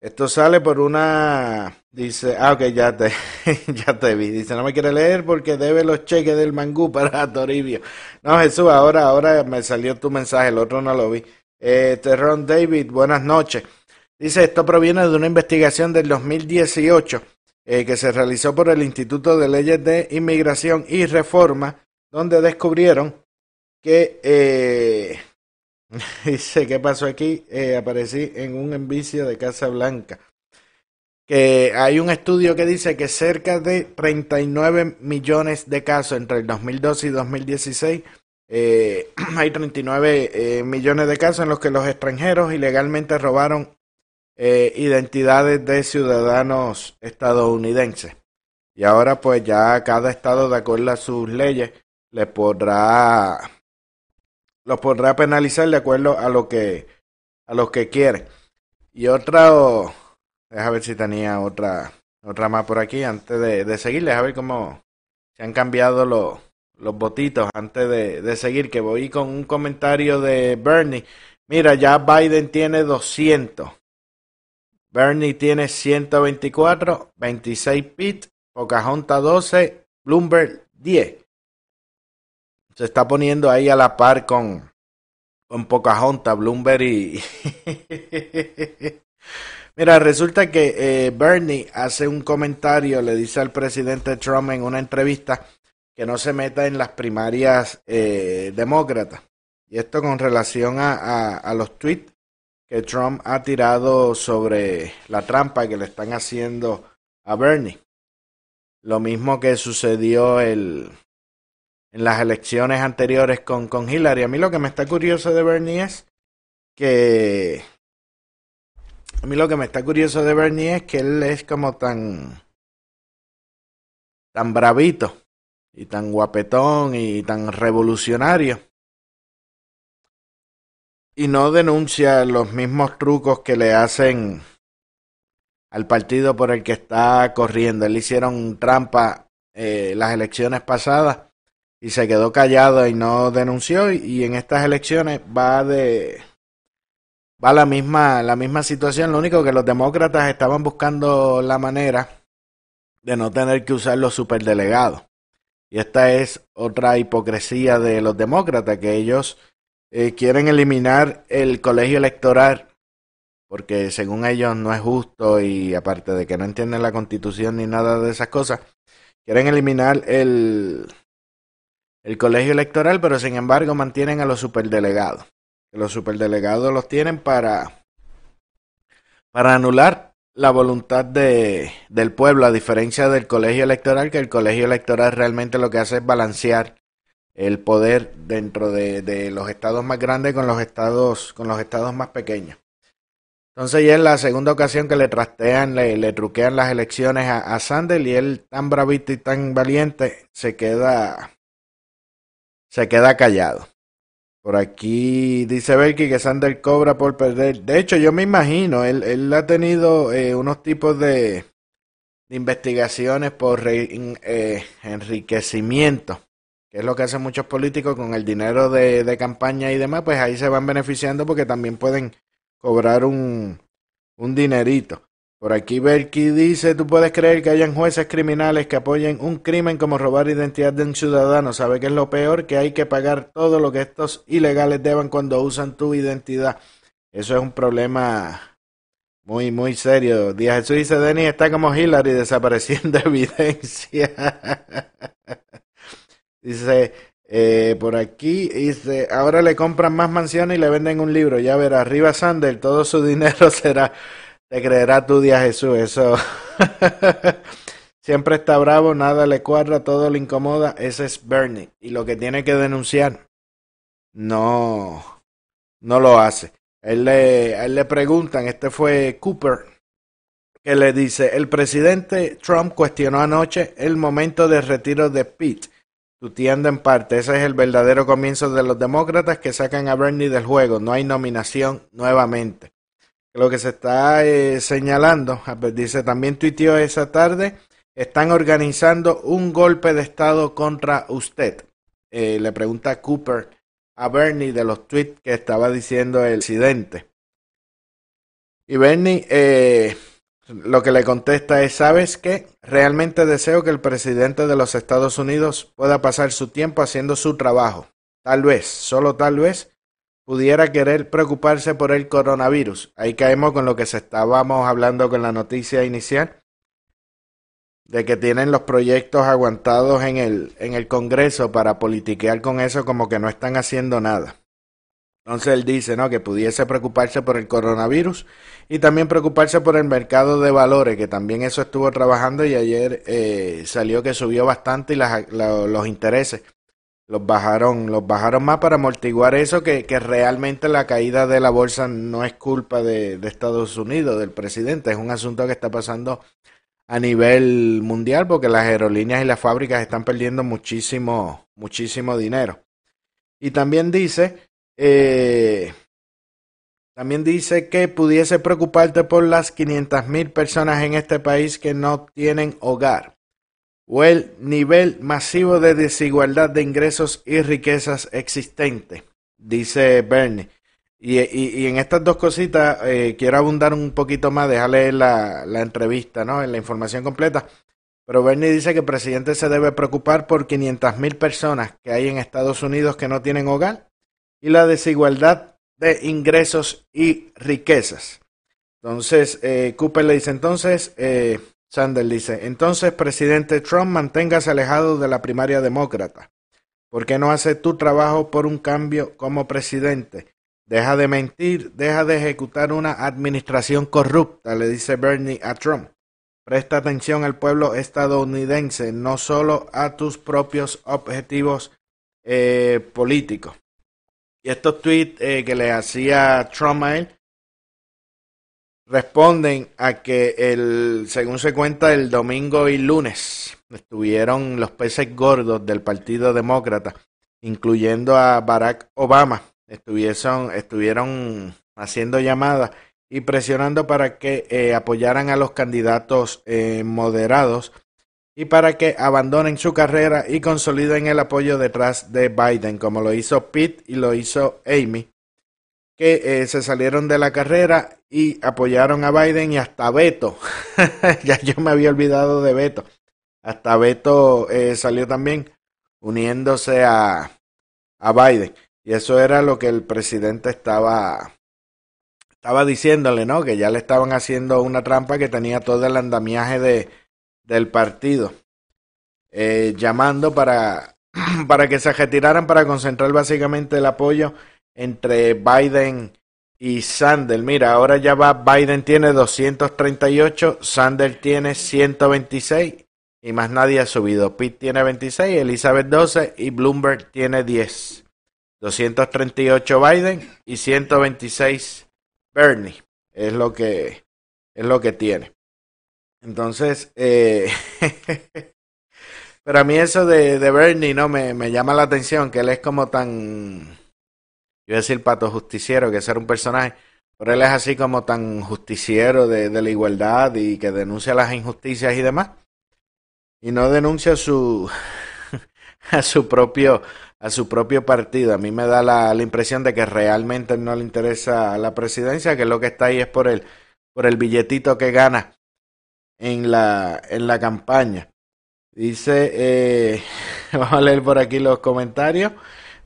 Esto sale por una Dice, ah, ok, ya te, ya te vi. Dice, no me quiere leer porque debe los cheques del mangú para Toribio. No, Jesús, ahora, ahora me salió tu mensaje, el otro no lo vi. Eh, Terron David, buenas noches. Dice, esto proviene de una investigación del 2018 eh, que se realizó por el Instituto de Leyes de Inmigración y Reforma, donde descubrieron que, eh, dice, ¿qué pasó aquí? Eh, aparecí en un envicio de Casa Blanca que hay un estudio que dice que cerca de 39 millones de casos entre el 2012 y 2016, eh, hay 39 eh, millones de casos en los que los extranjeros ilegalmente robaron eh, identidades de ciudadanos estadounidenses. Y ahora pues ya cada estado de acuerdo a sus leyes le podrá los podrá penalizar de acuerdo a lo que a lo que quiere. Y otra Deja ver si tenía otra otra más por aquí antes de, de seguirles, a ver cómo se han cambiado los, los votitos antes de, de seguir, que voy con un comentario de Bernie. Mira, ya Biden tiene 200. Bernie tiene 124, 26 Pitt, Pocahontas 12, Bloomberg 10. Se está poniendo ahí a la par con, con Pocahontas, Bloomberg y... Mira, resulta que eh, Bernie hace un comentario, le dice al presidente Trump en una entrevista que no se meta en las primarias eh, demócratas. Y esto con relación a, a, los tweets que Trump ha tirado sobre la trampa que le están haciendo a Bernie. Lo mismo que sucedió el, en las elecciones anteriores con, con Hillary. A mí lo que me está curioso de Bernie es que a mí lo que me está curioso de Bernie es que él es como tan. tan bravito. Y tan guapetón y tan revolucionario. Y no denuncia los mismos trucos que le hacen al partido por el que está corriendo. Él hicieron trampa eh, las elecciones pasadas y se quedó callado y no denunció. Y en estas elecciones va de va la misma, la misma situación. Lo único que los demócratas estaban buscando la manera de no tener que usar los superdelegados. Y esta es otra hipocresía de los demócratas, que ellos eh, quieren eliminar el colegio electoral porque según ellos no es justo y aparte de que no entienden la constitución ni nada de esas cosas, quieren eliminar el, el colegio electoral, pero sin embargo mantienen a los superdelegados. Los superdelegados los tienen para, para anular la voluntad de, del pueblo, a diferencia del colegio electoral, que el colegio electoral realmente lo que hace es balancear el poder dentro de, de los estados más grandes con los estados, con los estados más pequeños. Entonces ya es la segunda ocasión que le trastean, le, le truquean las elecciones a, a Sandel y él tan bravito y tan valiente se queda se queda callado. Por aquí dice Belki que Sander cobra por perder. De hecho, yo me imagino, él, él ha tenido eh, unos tipos de, de investigaciones por eh, enriquecimiento, que es lo que hacen muchos políticos con el dinero de, de campaña y demás, pues ahí se van beneficiando porque también pueden cobrar un, un dinerito. Por aquí Berky dice, tú puedes creer que hayan jueces criminales que apoyen un crimen como robar identidad de un ciudadano. ¿Sabe qué es lo peor? Que hay que pagar todo lo que estos ilegales deban cuando usan tu identidad. Eso es un problema muy, muy serio. Díaz Jesús dice, Denis está como Hillary desapareciendo evidencia. dice, eh, por aquí dice, ahora le compran más mansiones y le venden un libro. Ya verá, arriba Sander, todo su dinero será. Te creerá tu día Jesús, eso. Siempre está bravo, nada le cuadra, todo le incomoda. Ese es Bernie. Y lo que tiene que denunciar, no, no lo hace. Él le, a él le preguntan, este fue Cooper, que le dice, el presidente Trump cuestionó anoche el momento de retiro de Pete tienda en parte. Ese es el verdadero comienzo de los demócratas que sacan a Bernie del juego. No hay nominación nuevamente. Lo que se está eh, señalando, dice, también tuiteó esa tarde, están organizando un golpe de Estado contra usted. Eh, le pregunta Cooper a Bernie de los tweets que estaba diciendo el presidente. Y Bernie eh, lo que le contesta es, ¿sabes qué? Realmente deseo que el presidente de los Estados Unidos pueda pasar su tiempo haciendo su trabajo. Tal vez, solo tal vez, pudiera querer preocuparse por el coronavirus. Ahí caemos con lo que se estábamos hablando con la noticia inicial, de que tienen los proyectos aguantados en el, en el Congreso para politiquear con eso como que no están haciendo nada. Entonces él dice, ¿no? Que pudiese preocuparse por el coronavirus y también preocuparse por el mercado de valores, que también eso estuvo trabajando y ayer eh, salió que subió bastante y los intereses los bajaron, los bajaron más para amortiguar eso, que, que, realmente la caída de la bolsa no es culpa de, de Estados Unidos, del presidente, es un asunto que está pasando a nivel mundial porque las aerolíneas y las fábricas están perdiendo muchísimo, muchísimo dinero. Y también dice eh, también dice que pudiese preocuparte por las 500.000 personas en este país que no tienen hogar o el nivel masivo de desigualdad de ingresos y riquezas existente, dice Bernie. Y, y, en estas dos cositas eh, quiero abundar un poquito más, déjale la, la entrevista, ¿no? En la información completa. Pero Bernie dice que el presidente se debe preocupar por 500.000 personas que hay en Estados Unidos que no tienen hogar y la desigualdad de ingresos y riquezas. Entonces, eh, Cooper le dice, entonces, eh, Sanders dice, entonces, presidente Trump, manténgase alejado de la primaria demócrata. ¿Por qué no hace tu trabajo por un cambio como presidente? Deja de mentir, deja de ejecutar una administración corrupta, le dice Bernie a Trump. Presta atención al pueblo estadounidense, no solo a tus propios objetivos eh, políticos. Y estos tweets eh, que le hacía Trump a él responden a que el, según se cuenta, el domingo y lunes estuvieron los peces gordos del Partido Demócrata, incluyendo a Barack Obama, estuvieron, estuvieron haciendo llamadas y presionando para que eh, apoyaran a los candidatos eh, moderados y para que abandonen su carrera y consoliden el apoyo detrás de Biden, como lo hizo Pete y lo hizo Amy, que eh, se salieron de la carrera y apoyaron a Biden y hasta Beto. ya yo me había olvidado de Beto. Hasta Beto eh, salió también uniéndose a, a Biden. Y eso era lo que el presidente estaba, estaba diciéndole, ¿no? Que ya le estaban haciendo una trampa que tenía todo el andamiaje de, del partido. Eh, llamando para, para que se retiraran para concentrar básicamente el apoyo entre Biden y Sanders. Mira, ahora ya va, Biden tiene 238, Sanders tiene 126 y más nadie ha subido. Pitt tiene 26, Elizabeth 12 y Bloomberg tiene 10. 238 Biden y 126 Bernie. Es lo que es lo que tiene. Entonces, eh, pero a mí eso de, Bernie no me, me, llama la atención, que él es como tan, yo a decir pato justiciero, que ser un personaje, pero él es así como tan justiciero de, la igualdad y que denuncia las injusticias y demás, y no denuncia su, a su propio, a su propio partido. A mí me da la, la impresión de que realmente no le interesa la presidencia, que lo que está ahí es por el, por el billetito que gana en la, en la campaña. Dice, eh, vamos a leer por aquí los comentarios.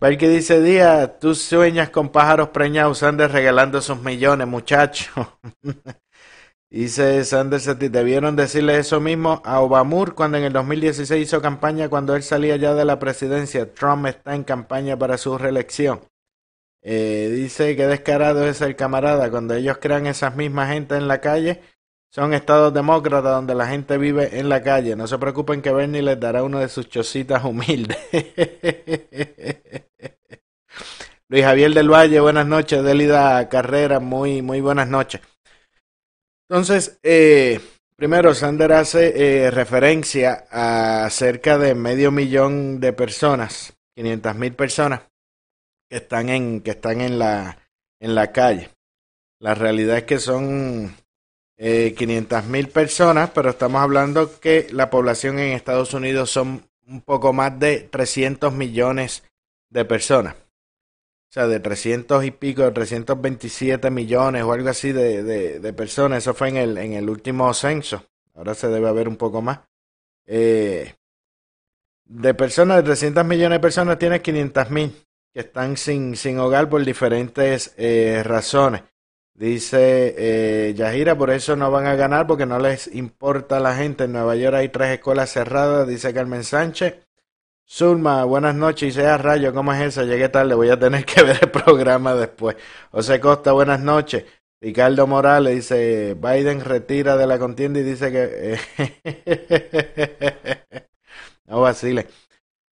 Ver que dice Día, tú sueñas con pájaros preñados, Sanders regalando esos millones, muchachos. dice Sanders, debieron decirle eso mismo a Obama cuando en el 2016 hizo campaña cuando él salía ya de la presidencia. Trump está en campaña para su reelección. Eh, dice que descarado es el camarada cuando ellos crean esas mismas gente en la calle son estados demócratas donde la gente vive en la calle. No se preocupen que Bernie les dará uno de sus chocitas humildes. Luis Javier del Valle, buenas noches. Delida Carrera, muy, muy buenas noches. Entonces, eh, primero, Sander hace eh, referencia a cerca de medio millón de personas, 500 mil personas, que están en, que están en la, en la calle. La realidad es que son eh, 500 mil personas, pero estamos hablando que la población en Estados Unidos son un poco más de 300 millones de personas. O sea, de 300 y pico, de 327 millones o algo así de, de, personas. Eso fue en el, en el último censo. Ahora se debe haber un poco más. Eh, de personas, de 300 millones de personas, tiene 500 mil que están sin, sin hogar por diferentes eh, razones. Dice eh, Yajira, por eso no van a ganar porque no les importa a la gente. En Nueva York hay tres escuelas cerradas, dice Carmen Sánchez. Zulma, buenas noches. Dice, ah, rayo, ¿cómo es eso? Llegué tarde, voy a tener que ver el programa después. José Costa, buenas noches. Ricardo Morales dice, Biden retira de la contienda y dice que... no vacile.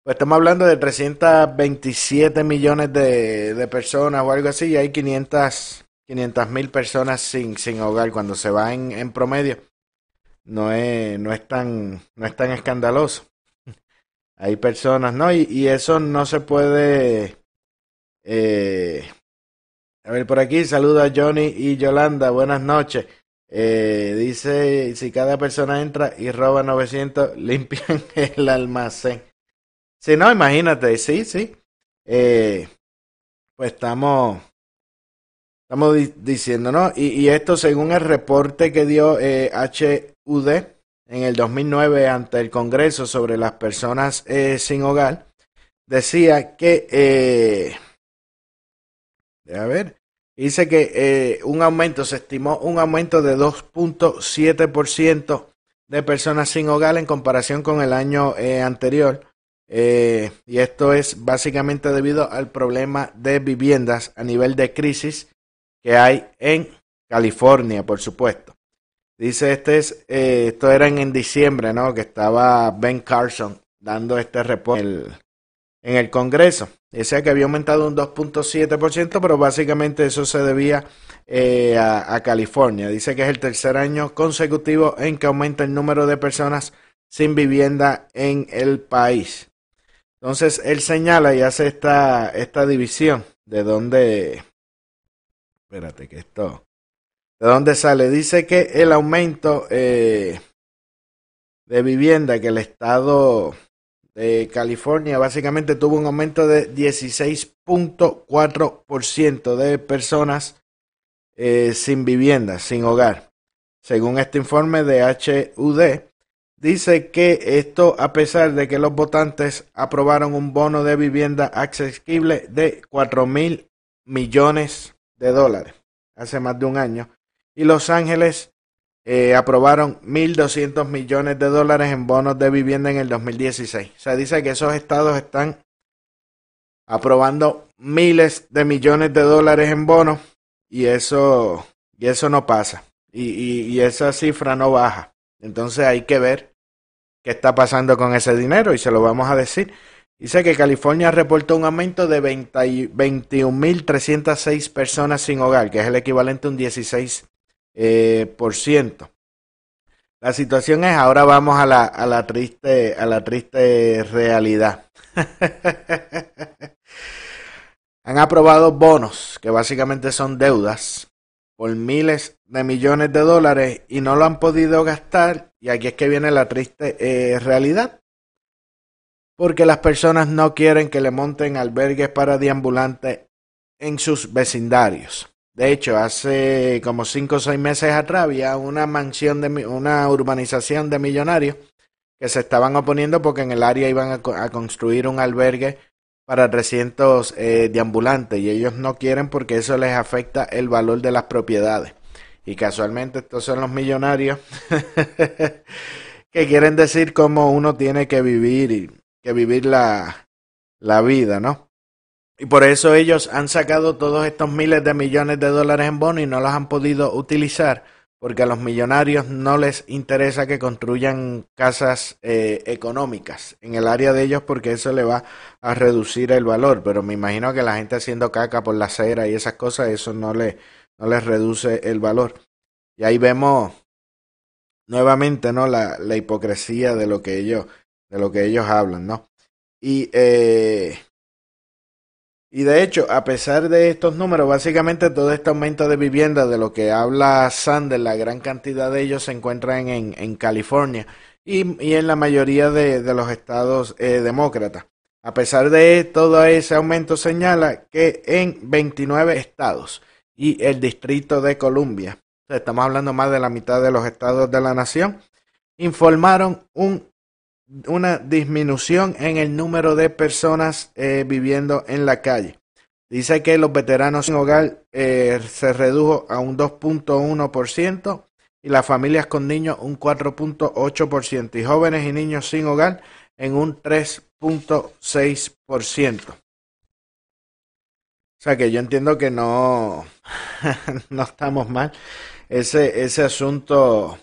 Pues estamos hablando de 327 millones de, de personas o algo así y hay 500 500 mil personas sin, sin hogar cuando se va en, en promedio no es, no es tan no es tan escandaloso. Hay personas no y, y eso no se puede eh, a ver por aquí saluda a Johnny y Yolanda buenas noches. Eh, dice si cada persona entra y roba 900 limpian el almacén. Si no imagínate sí sí. Eh, pues estamos Estamos diciendo, ¿no? Y, esto según el reporte que dio eh, HUD en el 2009 ante el Congreso sobre las personas eh, sin hogar, decía que, eh, a ver, dice que eh, un aumento, se estimó un aumento de 2.7% de personas sin hogar en comparación con el año eh, anterior. Eh, y esto es básicamente debido al problema de viviendas a nivel de crisis que hay en California, por supuesto. Dice este es, eh, esto era en, diciembre, ¿no? Que estaba Ben Carson dando este reporte en el, en el Congreso. Decía que había aumentado un 2.7%, pero básicamente eso se debía eh, a, a, California. Dice que es el tercer año consecutivo en que aumenta el número de personas sin vivienda en el país. Entonces él señala y hace esta, esta división de dónde, Espérate, que esto. ¿De dónde sale? Dice que el aumento eh, de vivienda que el estado de California básicamente tuvo un aumento de 16.4% de personas eh, sin vivienda, sin hogar. Según este informe de HUD, dice que esto a pesar de que los votantes aprobaron un bono de vivienda accesible de 4 mil millones de dólares hace más de un año y Los Ángeles eh, aprobaron 1.200 millones de dólares en bonos de vivienda en el 2016. O sea, dice que esos estados están aprobando miles de millones de dólares en bonos y eso, y eso no pasa. Y, y, esa cifra no baja. Entonces hay que ver qué está pasando con ese dinero y se lo vamos a decir. Dice que California reportó un aumento de 21.306 personas sin hogar, que es el equivalente a un 16%. Eh, por ciento. La situación es, ahora vamos a la, triste realidad. Han aprobado bonos, que básicamente son deudas, por miles de millones de dólares y no lo han podido gastar. Y aquí es que viene la triste eh, realidad. Porque las personas no quieren que le monten albergues para deambulantes en sus vecindarios. De hecho, hace como cinco o seis meses atrás había una mansión de una urbanización de millonarios que se estaban oponiendo porque en el área iban a, construir un albergue para 300 eh, deambulantes y ellos no quieren porque eso les afecta el valor de las propiedades. Y casualmente estos son los millonarios que quieren decir cómo uno tiene que vivir y que vivir la, la vida, ¿no? Y por eso ellos han sacado todos estos miles de millones de dólares en bonos y no los han podido utilizar porque a los millonarios no les interesa que construyan casas eh, económicas en el área de ellos porque eso le va a reducir el valor. Pero me imagino que la gente haciendo caca por la acera y esas cosas, eso no, le, no les reduce el valor. Y ahí vemos nuevamente no la, la hipocresía de lo que ellos de lo que ellos hablan, ¿no? Y eh, y de hecho, a pesar de estos números, básicamente todo este aumento de vivienda de lo que habla Sanders, la gran cantidad de ellos se encuentran en, en California y, y, en la mayoría de, de los estados eh, demócratas. A pesar de todo ese aumento, señala que en 29 estados y el Distrito de Columbia, estamos hablando más de la mitad de los estados de la nación, informaron un una disminución en el número de personas eh, viviendo en la calle. Dice que los veteranos sin hogar eh, se redujo a un 2.1% y las familias con niños un 4.8% y jóvenes y niños sin hogar en un 3.6%. O sea que yo entiendo que no, no estamos mal. Ese, ese asunto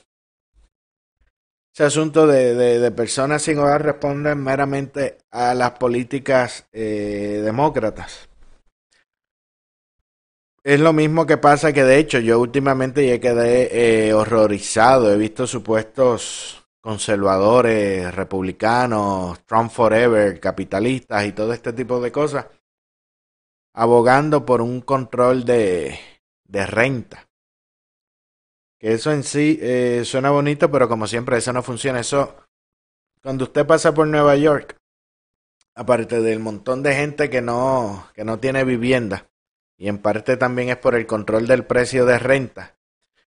ese asunto de, de, personas sin hogar responde meramente a las políticas eh, demócratas. Es lo mismo que pasa que de hecho yo últimamente ya quedé eh, horrorizado. He visto supuestos conservadores, republicanos, Trump Forever, capitalistas y todo este tipo de cosas abogando por un control de, de renta eso en sí eh, suena bonito, pero como siempre, eso no funciona. Eso, cuando usted pasa por Nueva York, aparte del montón de gente que no, que no tiene vivienda, y en parte también es por el control del precio de renta,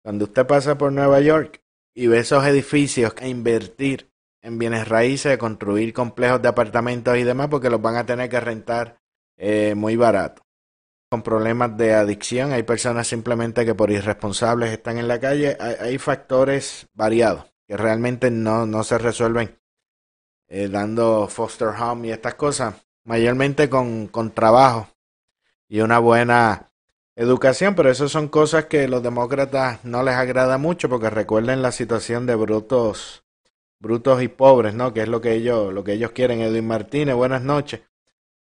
cuando usted pasa por Nueva York y ve esos edificios a invertir en bienes raíces, construir complejos de apartamentos y demás, porque los van a tener que rentar eh, muy barato con problemas de adicción, hay personas simplemente que por irresponsables están en la calle, hay, factores variados que realmente no, no se resuelven eh, dando foster home y estas cosas, mayormente con, con trabajo y una buena educación, pero eso son cosas que los demócratas no les agrada mucho porque recuerden la situación de brutos brutos y pobres, ¿no? Que es lo que ellos lo que ellos quieren. Edwin Martínez, buenas noches.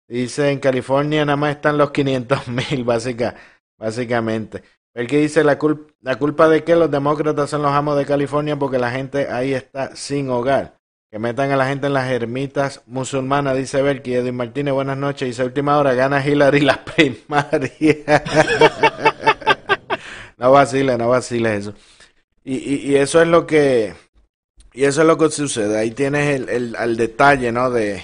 Dice, en California nada más están los 500 mil, básica, básicamente. El que dice la, la culpa de que los demócratas son los amos de California porque la gente ahí está sin hogar. Que metan a la gente en las ermitas musulmanas, dice Belki. Edwin Martínez, buenas noches. Dice, última hora, gana Hillary las primarias. no vacile, no vacile eso. Y, y, y, eso es lo que... Y eso es lo que sucede. Ahí tienes el, el, el detalle, ¿no? De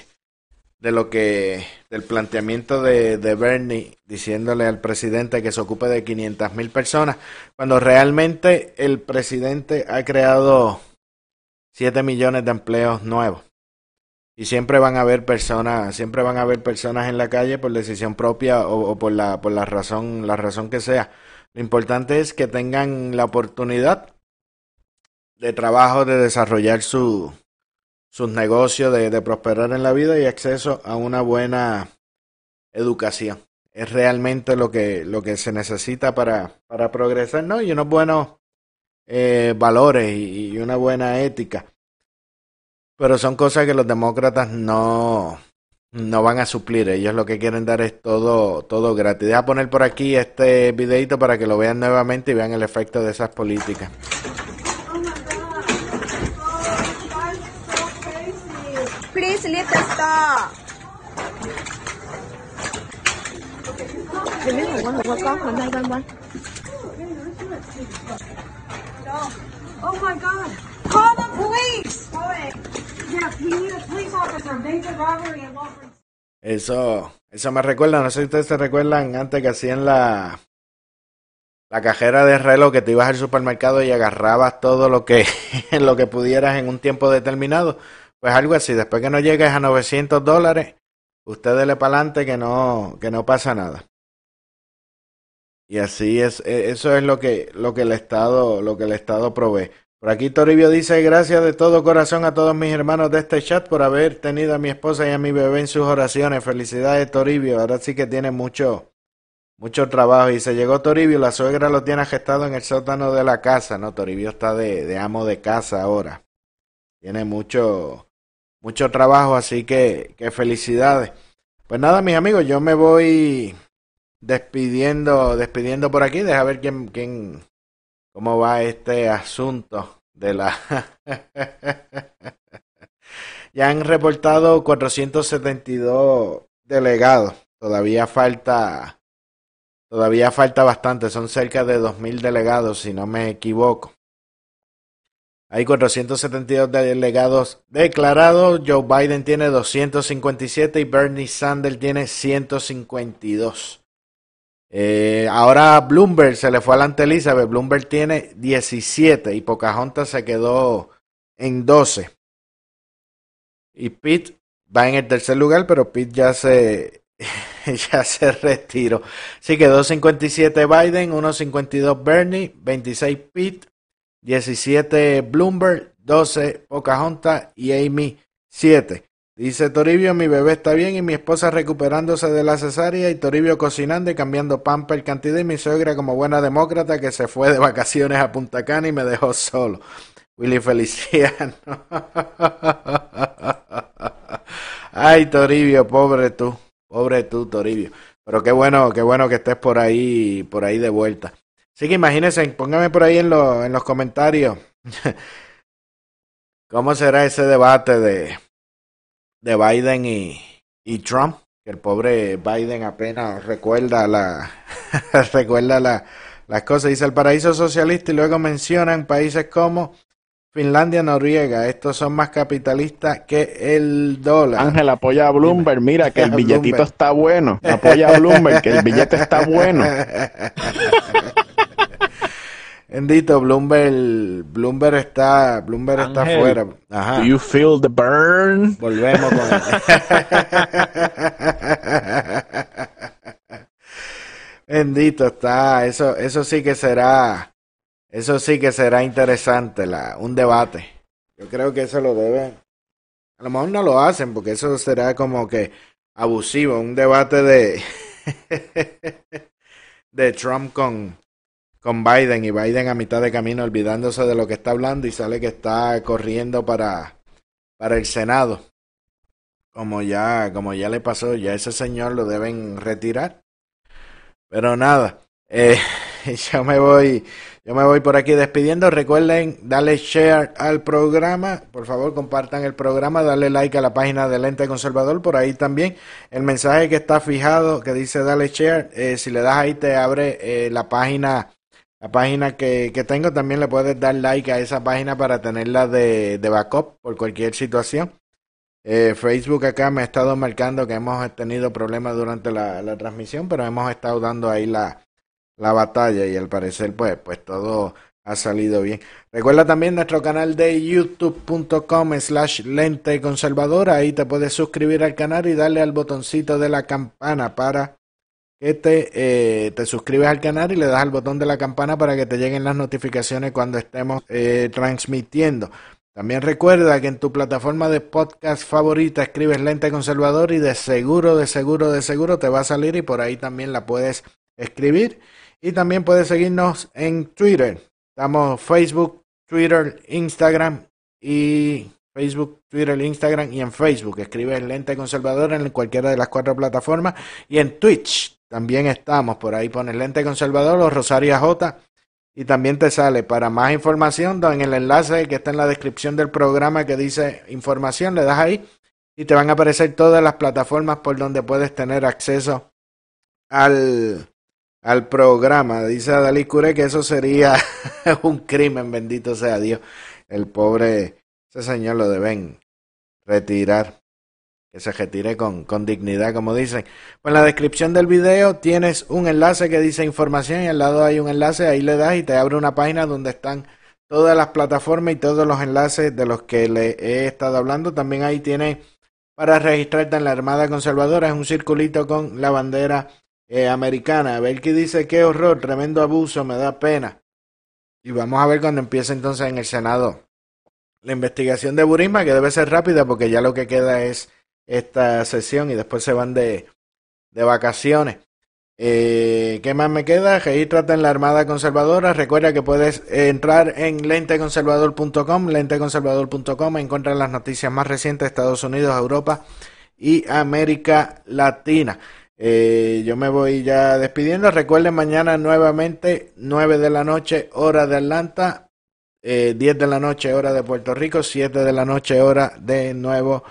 de lo que del planteamiento de, de, Bernie diciéndole al presidente que se ocupe de 500 mil personas cuando realmente el presidente ha creado 7 millones de empleos nuevos. Y siempre van a haber personas siempre van a haber personas en la calle por decisión propia o, por la por la razón la razón que sea. Lo importante es que tengan la oportunidad de trabajo de desarrollar su sus negocios, de, prosperar en la vida y acceso a una buena educación. Es realmente lo que, lo que se necesita para, para progresar, ¿no? Y unos buenos eh, valores y, una buena ética. Pero son cosas que los demócratas no, no van a suplir. Ellos lo que quieren dar es todo, todo gratis. Deja poner por aquí este videito para que lo vean nuevamente y vean el efecto de esas políticas. Oh my god! Police officer, major robbery Eso, eso me recuerda, no sé si ustedes se recuerdan antes que hacían la, la cajera de reloj que te ibas al supermercado y agarrabas todo lo que, lo que pudieras en un tiempo determinado. Pues algo así, después que no llegues a 900 dólares, usted dele para adelante que no, que no pasa nada. Y así es, e, eso es lo que, lo que el Estado, lo que el Estado provee. Por aquí Toribio dice, gracias de todo corazón a todos mis hermanos de este chat por haber tenido a mi esposa y a mi bebé en sus oraciones. Felicidades Toribio, ahora sí que tiene mucho, mucho trabajo. Y se llegó Toribio, la suegra lo tiene gestado en el sótano de la casa, ¿no? Toribio está de, de amo de casa ahora. Tiene mucho, mucho trabajo, así que, que felicidades. Pues nada, mis amigos, yo me voy despidiendo, despidiendo por aquí. Deja ver quién, quién, cómo va este asunto de la. ya han reportado 472 delegados. Todavía falta, todavía falta bastante. Son cerca de 2.000 delegados, si no me equivoco. Hay 472 delegados declarados. Joe Biden tiene 257 y Bernie Sanders tiene 152. Eh, ahora Bloomberg se le fue adelante Elizabeth. Bloomberg tiene 17 y Pocahontas se quedó en 12. Y Pitt va en el tercer lugar, pero Pitt ya se ya se retiró. Sí que 257 Biden, 152 Bernie, 26 Pitt, 17 Bloomberg, 12 Pocahontas y Amy 7. Dice Toribio, mi bebé está bien y mi esposa recuperándose de la cesárea y Toribio cocinando y cambiando pamper cantidad y mi suegra como buena demócrata que se fue de vacaciones a Punta Cana y me dejó solo. Willy Feliciano. Ay, Toribio, pobre tú, pobre tú, Toribio. Pero qué bueno, qué bueno que estés por ahí, por ahí de vuelta. Así que imagínense, póngame por ahí en, en los comentarios cómo será ese debate de, de Biden y, y Trump. Que el pobre Biden apenas recuerda la recuerda la, las cosas. Dice el paraíso socialista y luego mencionan países como Finlandia, Noruega, estos son más capitalistas que el dólar. Ángel apoya a Bloomberg, mira que el billetito está bueno. Apoya a Bloomberg, que el billete está bueno. Bendito, Bloomberg, Bloomberg está, Bloomberg está afuera. Ajá. Do you feel the burn? Volvemos con Bendito está, eso, eso sí que será, eso sí que será interesante, la, un debate. Yo creo que eso lo deben, a lo mejor no lo hacen porque eso será como que abusivo, un debate de, de Trump con, con Biden y Biden a mitad de camino olvidándose de lo que está hablando y sale que está corriendo para, para el Senado. Como ya, como ya le pasó, ya ese señor lo deben retirar. Pero nada, eh, yo me voy, yo me voy por aquí despidiendo. Recuerden darle share al programa. Por favor, compartan el programa, darle like a la página del ente conservador. Por ahí también el mensaje que está fijado que dice dale share. Eh, si le das ahí te abre eh, la página la página que, que, tengo también le puedes dar like a esa página para tenerla de, de backup por cualquier situación. Eh, Facebook acá me ha estado marcando que hemos tenido problemas durante la, la transmisión, pero hemos estado dando ahí la, la batalla y al parecer pues, pues todo ha salido bien. Recuerda también nuestro canal de youtube.com slash lente conservadora. Ahí te puedes suscribir al canal y darle al botoncito de la campana para que te, eh, te suscribes al canal y le das al botón de la campana para que te lleguen las notificaciones cuando estemos eh, transmitiendo. También recuerda que en tu plataforma de podcast favorita escribes lente conservador y de seguro, de seguro, de seguro te va a salir y por ahí también la puedes escribir. Y también puedes seguirnos en Twitter. Estamos Facebook, Twitter, Instagram y Facebook, Twitter, Instagram y en Facebook. Escribes lente conservador en cualquiera de las cuatro plataformas y en Twitch también estamos. Por ahí pones lente conservador o Rosaria J y también te sale para más información en el enlace que está en la descripción del programa que dice información, le das ahí y te van a aparecer todas las plataformas por donde puedes tener acceso al, al programa. Dice Dalí Cure que eso sería un crimen, bendito sea Dios. El pobre, ese señor lo deben retirar que se retire con, con dignidad, como dicen. Pues en la descripción del video tienes un enlace que dice información y al lado hay un enlace, ahí le das y te abre una página donde están todas las plataformas y todos los enlaces de los que le he estado hablando. También ahí tienes para registrarte en la Armada Conservadora, es un circulito con la bandera eh, americana. A ver qué dice, qué horror, tremendo abuso, me da pena. Y vamos a ver cuando empiece entonces en el Senado la investigación de Burisma, que debe ser rápida porque ya lo que queda es esta sesión y después se van de, de vacaciones. Eh, ¿Qué más me queda? Regístrate en la Armada Conservadora. Recuerda que puedes entrar en lenteconservador.com, lenteconservador.com, encontrar las noticias más recientes de Estados Unidos, Europa y América Latina. Eh, yo me voy ya despidiendo. Recuerden mañana nuevamente 9 de la noche hora de Atlanta, eh, 10 de la noche hora de Puerto Rico, 7 de la noche hora de Nuevo